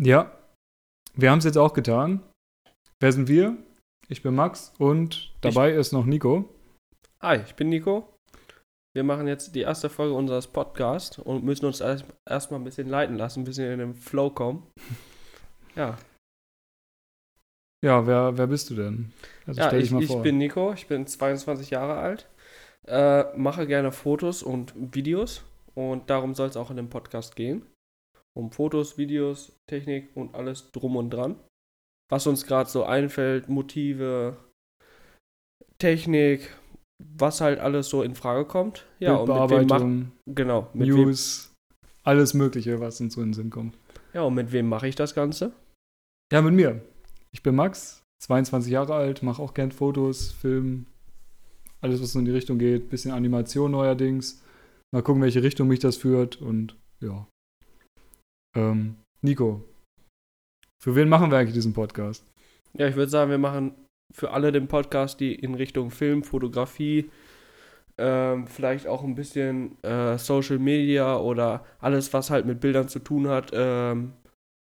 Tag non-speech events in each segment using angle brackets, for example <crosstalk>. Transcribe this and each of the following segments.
Ja, wir haben es jetzt auch getan. Wer sind wir? Ich bin Max und dabei ist noch Nico. Hi, ich bin Nico. Wir machen jetzt die erste Folge unseres Podcasts und müssen uns erst- erstmal ein bisschen leiten lassen, ein bisschen in den Flow kommen. <laughs> Ja, Ja, wer, wer bist du denn? Also ja stell dich ich, ich bin Nico, ich bin 22 Jahre alt, äh, mache gerne Fotos und Videos und darum soll es auch in dem Podcast gehen. Um Fotos, Videos, Technik und alles drum und dran. Was uns gerade so einfällt, Motive, Technik, was halt alles so in Frage kommt. Ja, und mit wem macht, genau, mit wem, News, alles Mögliche, was uns so in den Sinn kommt. ja, und mit wem mache ich das Ganze? Ja, mit mir. Ich bin Max, 22 Jahre alt, mache auch gern Fotos, Film, alles, was so in die Richtung geht. Bisschen Animation neuerdings. Mal gucken, welche Richtung mich das führt und ja. Ähm, Nico, für wen machen wir eigentlich diesen Podcast? Ja, ich würde sagen, wir machen für alle den Podcast, die in Richtung Film, Fotografie, ähm, vielleicht auch ein bisschen äh, Social Media oder alles, was halt mit Bildern zu tun hat, ähm,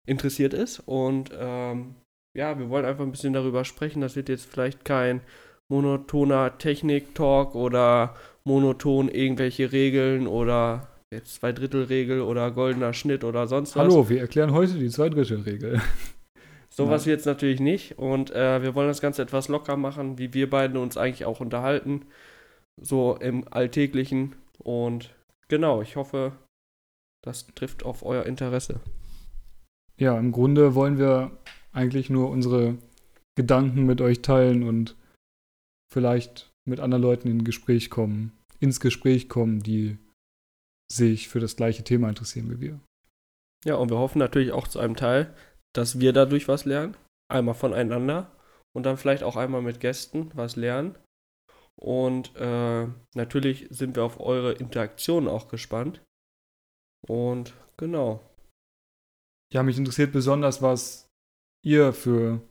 interessiert ist. Und ähm, ja, wir wollen einfach ein bisschen darüber sprechen. Das wird jetzt vielleicht kein monotoner Technik-Talk oder monoton irgendwelche Regeln oder jetzt Zweidrittelregel oder goldener Schnitt oder sonst was. Hallo, wir erklären heute die Zweidrittelregel. <laughs> Sowas Ja. jetzt natürlich nicht. Und äh, wir wollen das Ganze etwas locker machen, wie wir beiden uns eigentlich auch unterhalten. So im Alltäglichen. Und genau, ich hoffe, das trifft auf euer Interesse. Ja, im Grunde wollen wir eigentlich nur unsere Gedanken mit euch teilen und vielleicht mit anderen Leuten in Gespräch kommen, ins Gespräch kommen, die sich für das gleiche Thema interessieren wie wir. Ja, und wir hoffen natürlich auch zu einem Teil, dass wir dadurch was lernen. Einmal voneinander und dann vielleicht auch einmal mit Gästen was lernen. Und äh, natürlich sind wir auf eure Interaktion auch gespannt. Und genau. Ja, mich interessiert besonders, was ihr für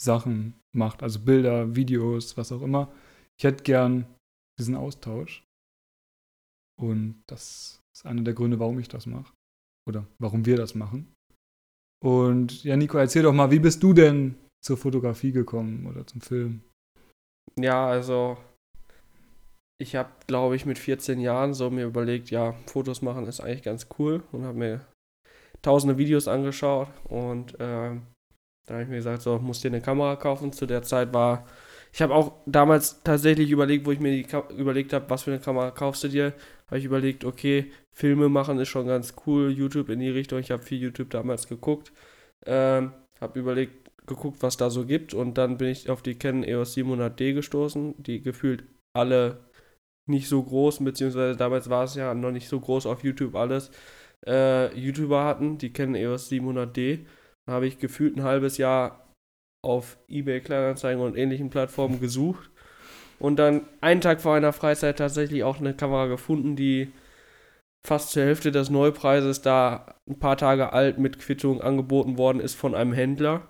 Sachen macht, also Bilder, Videos, was auch immer. Ich hätte gern diesen Austausch. Und das ist einer der Gründe, warum ich das mache. Oder warum wir das machen. Und ja, Nico, erzähl doch mal, wie bist du denn zur Fotografie gekommen oder zum Film? Ja, also ich habe, glaube ich, mit 14 Jahren so mir überlegt, ja, Fotos machen ist eigentlich ganz cool und habe mir tausende Videos angeschaut und ähm, dann habe ich mir gesagt, so, musst dir eine Kamera kaufen. Zu der Zeit war, ich habe auch damals tatsächlich überlegt, wo ich mir überlegt habe, was für eine Kamera kaufst du dir, habe ich überlegt, okay, Filme machen ist schon ganz cool, YouTube in die Richtung, ich habe viel YouTube damals geguckt, ähm, habe überlegt, geguckt, was da so gibt. Und dann bin ich auf die Canon EOS 700D gestoßen, die gefühlt alle nicht so groß, beziehungsweise damals war es ja noch nicht so groß auf YouTube alles, äh, YouTuber hatten, die Canon EOS 700D. Da habe ich gefühlt ein halbes Jahr auf eBay Kleinanzeigen und ähnlichen Plattformen gesucht und dann einen Tag vor einer Freizeit tatsächlich auch eine Kamera gefunden, die fast zur Hälfte des Neupreises da ein paar Tage alt mit Quittung angeboten worden ist von einem Händler.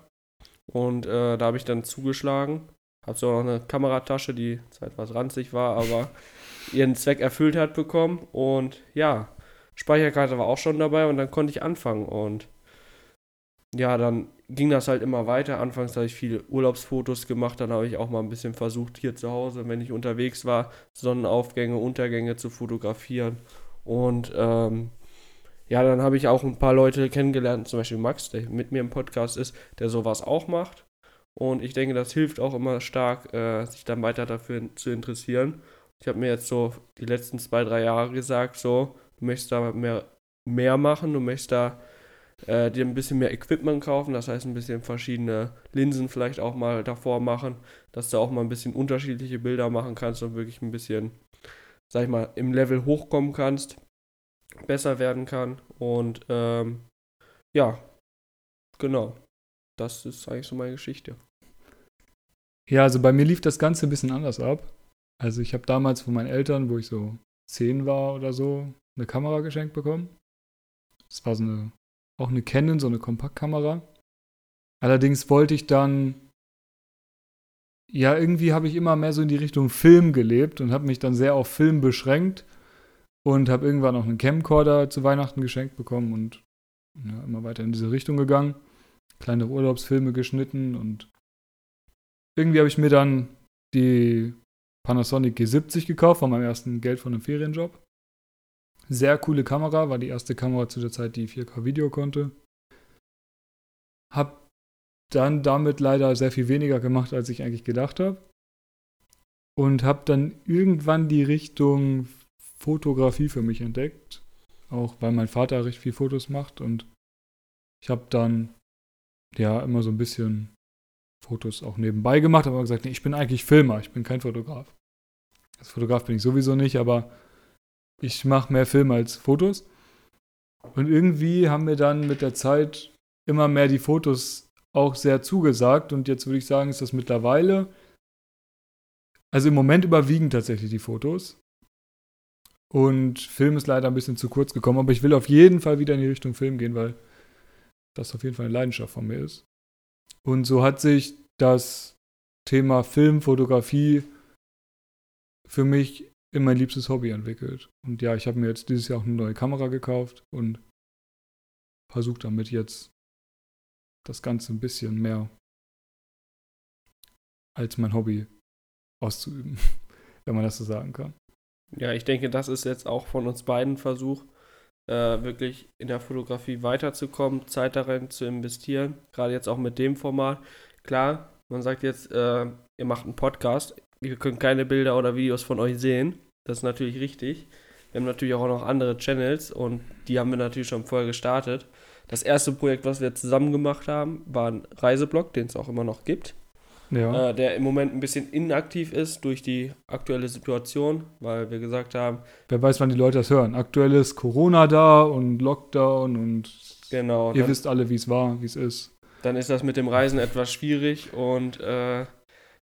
Und äh, da habe ich dann zugeschlagen. Habe so noch eine Kameratasche, die zwar etwas ranzig war, aber <laughs> ihren Zweck erfüllt hat bekommen. Und ja, Speicherkarte war auch schon dabei und dann konnte ich anfangen. Und ja, dann ging das halt immer weiter. Anfangs habe ich viele Urlaubsfotos gemacht, dann habe ich auch mal ein bisschen versucht, hier zu Hause, wenn ich unterwegs war, Sonnenaufgänge, Untergänge zu fotografieren. Und ähm, ja, dann habe ich auch ein paar Leute kennengelernt, zum Beispiel Max, der mit mir im Podcast ist, der sowas auch macht. Und ich denke, das hilft auch immer stark, äh, sich dann weiter dafür zu interessieren. Ich habe mir jetzt so die letzten zwei, drei Jahre gesagt, so, du möchtest da mehr, mehr machen, du möchtest da äh, dir ein bisschen mehr Equipment kaufen, das heißt ein bisschen verschiedene Linsen vielleicht auch mal davor machen, dass du auch mal ein bisschen unterschiedliche Bilder machen kannst und wirklich ein bisschen, sag ich mal, im Level hochkommen kannst, besser werden kann. Und ähm, ja, genau. Das ist eigentlich so meine Geschichte. Ja, also bei mir lief das Ganze ein bisschen anders ab. Also ich habe damals von meinen Eltern, wo ich so zehn war oder so, eine Kamera geschenkt bekommen. Das war so eine, auch eine Canon, so eine Kompaktkamera. Allerdings wollte ich dann, ja, irgendwie habe ich immer mehr so in die Richtung Film gelebt und habe mich dann sehr auf Film beschränkt und habe irgendwann auch einen Camcorder zu Weihnachten geschenkt bekommen und Ja, immer weiter in diese Richtung gegangen, kleine Urlaubsfilme geschnitten und irgendwie habe ich mir dann die Panasonic G70 gekauft von meinem ersten Geld von einem Ferienjob. Sehr coole Kamera, war die erste Kamera zu der Zeit, die 4K-Video konnte. Hab dann damit leider sehr viel weniger gemacht, als ich eigentlich gedacht habe. Und habe dann irgendwann die Richtung Fotografie für mich entdeckt. Auch weil mein Vater recht viel Fotos macht und ich habe dann ja immer so ein bisschen Fotos auch nebenbei gemacht, aber gesagt, nee, ich bin eigentlich Filmer, ich bin kein Fotograf. Als Fotograf bin ich sowieso nicht, aber ich mache mehr Filme als Fotos. Und irgendwie haben mir dann mit der Zeit immer mehr die Fotos auch sehr zugesagt. Und jetzt würde ich sagen, ist das mittlerweile, also im Moment überwiegen tatsächlich die Fotos. Und Film ist leider ein bisschen zu kurz gekommen, aber ich will auf jeden Fall wieder in die Richtung Film gehen, weil das auf jeden Fall eine Leidenschaft von mir ist. Und so hat sich das Thema Film, Fotografie für mich in mein liebstes Hobby entwickelt. Und ja, ich habe mir jetzt dieses Jahr auch eine neue Kamera gekauft und versuche damit jetzt das Ganze ein bisschen mehr als mein Hobby auszuüben, <laughs> wenn man das so sagen kann. Ja, ich denke, das ist jetzt auch von uns beiden Versuch, äh, wirklich in der Fotografie weiterzukommen, Zeit darin zu investieren. Gerade jetzt auch mit dem Format. Klar, man sagt jetzt, äh, ihr macht einen Podcast, wir können keine Bilder oder Videos von euch sehen. Das ist natürlich richtig. Wir haben natürlich auch noch andere Channels und die haben wir natürlich schon vorher gestartet. Das erste Projekt, was wir zusammen gemacht haben, war ein Reiseblog, den es auch immer noch gibt ja. äh, der im Moment ein bisschen inaktiv ist durch die aktuelle Situation, weil wir gesagt haben. Wer weiß, wann die Leute das hören. Aktuell ist Corona da und Lockdown und genau, ihr wisst alle, wie es war, wie es ist. Dann ist das mit dem Reisen etwas schwierig und äh,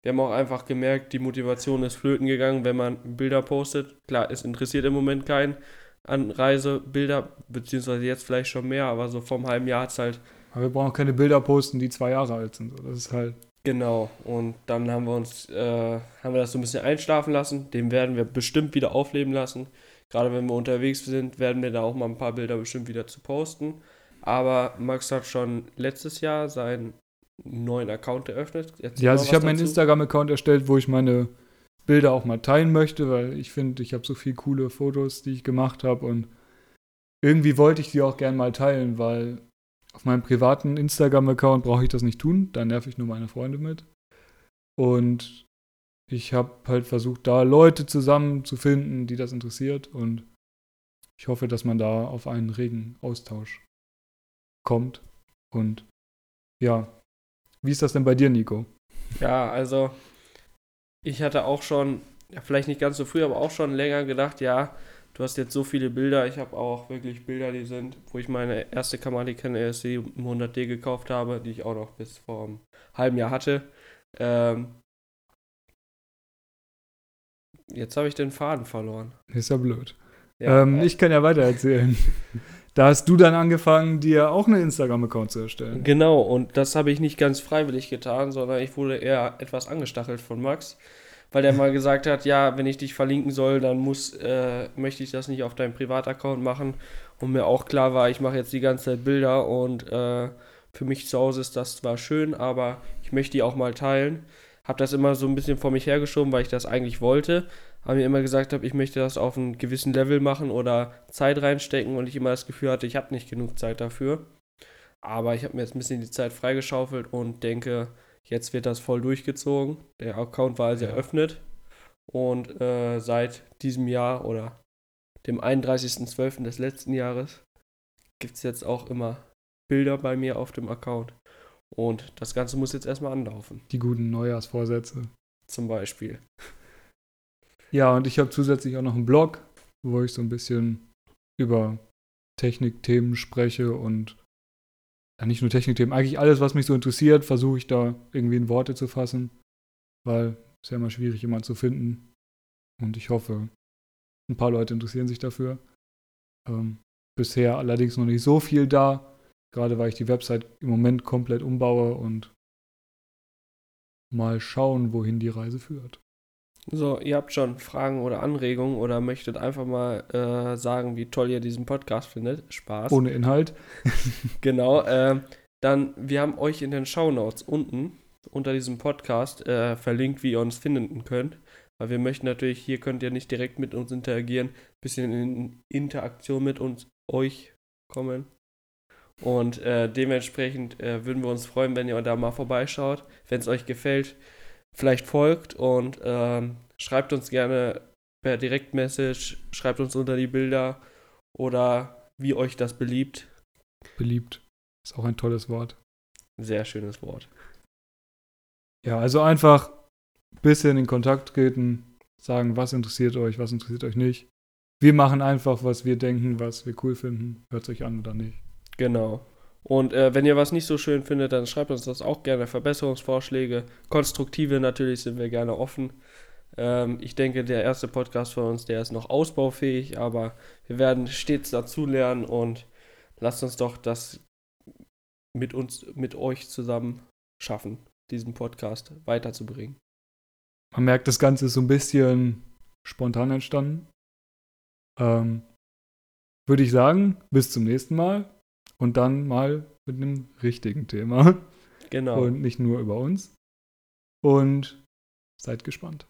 wir haben auch einfach gemerkt, die Motivation ist flöten gegangen, wenn man Bilder postet. Klar, es interessiert im Moment keinen an Reisebilder, beziehungsweise jetzt vielleicht schon mehr, aber so vom halben Jahr hat es halt. Aber wir brauchen keine Bilder posten, die zwei Jahre alt sind. Das ist halt. Genau, und dann haben wir uns, äh, haben wir das so ein bisschen einschlafen lassen. Den werden wir bestimmt wieder aufleben lassen. Gerade wenn wir unterwegs sind, werden wir da auch mal ein paar Bilder bestimmt wieder zu posten. Aber Max hat schon letztes Jahr neuen Account eröffnet. Erzähl ja, also ich habe meinen Instagram-Account erstellt, wo ich meine Bilder auch mal teilen möchte, weil ich finde, ich habe so viele coole Fotos, die ich gemacht habe und irgendwie wollte ich die auch gern mal teilen, weil auf meinem privaten Instagram-Account brauche ich das nicht tun, da nerv ich nur meine Freunde mit. Und ich habe halt versucht, da Leute zusammenzufinden, die das interessiert. Und ich hoffe, dass man da auf einen regen Austausch kommt. Und ja, wie ist das denn bei dir, Nico? Ja, also ich hatte auch schon, ja, vielleicht nicht ganz so früh, aber auch schon länger gedacht, ja, du hast jetzt so viele Bilder. Ich habe auch wirklich Bilder, die sind, wo ich meine erste Kamera, Canon ESC 100D gekauft habe, die ich auch noch bis vor einem halben Jahr hatte. Ähm, jetzt habe ich den Faden verloren. Ist ja blöd. Ja, ähm, äh, ich kann ja weiter erzählen. <laughs> da hast du dann angefangen, dir auch einen Instagram-Account zu erstellen. Genau, und das habe ich nicht ganz freiwillig getan, sondern ich wurde eher etwas angestachelt von Max weil der mal gesagt hat, ja, wenn ich dich verlinken soll, dann muss, äh, möchte ich das nicht auf deinem Privataccount machen. Und mir auch klar war, ich mache jetzt die ganze Zeit Bilder und äh, für mich zu Hause ist das zwar schön, aber ich möchte die auch mal teilen. Habe das immer so ein bisschen vor mich hergeschoben, weil ich das eigentlich wollte. Aber mir immer gesagt habe, ich möchte das auf einem gewissen Level machen oder Zeit reinstecken und ich immer das Gefühl hatte, ich habe nicht genug Zeit dafür. Aber ich habe mir jetzt ein bisschen die Zeit freigeschaufelt und denke, Jetzt wird das voll durchgezogen. Der Account war also ja. eröffnet. Und äh, seit diesem Jahr oder dem 31.12. des letzten Jahres gibt es jetzt auch immer Bilder bei mir auf dem Account. Und das Ganze muss jetzt erstmal anlaufen. Die guten Neujahrsvorsätze. Zum Beispiel. Ja, und ich habe zusätzlich auch noch einen Blog, wo ich so ein bisschen über Technikthemen spreche und ja, nicht nur Technikthemen, eigentlich alles, was mich so interessiert, versuche ich da irgendwie in Worte zu fassen, weil es ja immer schwierig, jemanden zu finden. Und ich hoffe, ein paar Leute interessieren sich dafür. Ähm, bisher allerdings noch nicht so viel da, gerade weil ich die Website im Moment komplett umbaue und mal schauen, wohin die Reise führt. So, ihr habt schon Fragen oder Anregungen oder möchtet einfach mal äh, sagen, wie toll ihr diesen Podcast findet. Spaß. Ohne Inhalt. <laughs> Genau. Äh, dann, wir haben euch in den Shownotes unten unter diesem Podcast äh, verlinkt, wie ihr uns finden könnt. Weil wir möchten natürlich, hier könnt ihr nicht direkt mit uns interagieren, bisschen in Interaktion mit uns, euch kommen. Und äh, dementsprechend äh, würden wir uns freuen, wenn ihr da mal vorbeischaut. Wenn es euch gefällt, vielleicht folgt und ähm, schreibt uns gerne per Direktmessage, schreibt uns unter die Bilder oder wie euch das beliebt. Beliebt. Ist auch ein tolles Wort. Sehr schönes Wort. Ja, also einfach ein bisschen in Kontakt treten, sagen, was interessiert euch, was interessiert euch nicht. Wir machen einfach, was wir denken, was wir cool finden. Hört es euch an oder nicht. Genau. Und äh, wenn ihr was nicht so schön findet, dann schreibt uns das auch gerne. Verbesserungsvorschläge, konstruktive natürlich sind wir gerne offen. Ähm, ich denke, der erste Podcast von uns, der ist noch ausbaufähig, aber wir werden stets dazulernen und lasst uns doch das mit uns, mit euch zusammen schaffen, diesen Podcast weiterzubringen. Man merkt, das Ganze ist so ein bisschen spontan entstanden. Ähm, Würde ich sagen, bis zum nächsten Mal und dann mal mit einem richtigen Thema Genau. und nicht nur über uns. Und seid gespannt.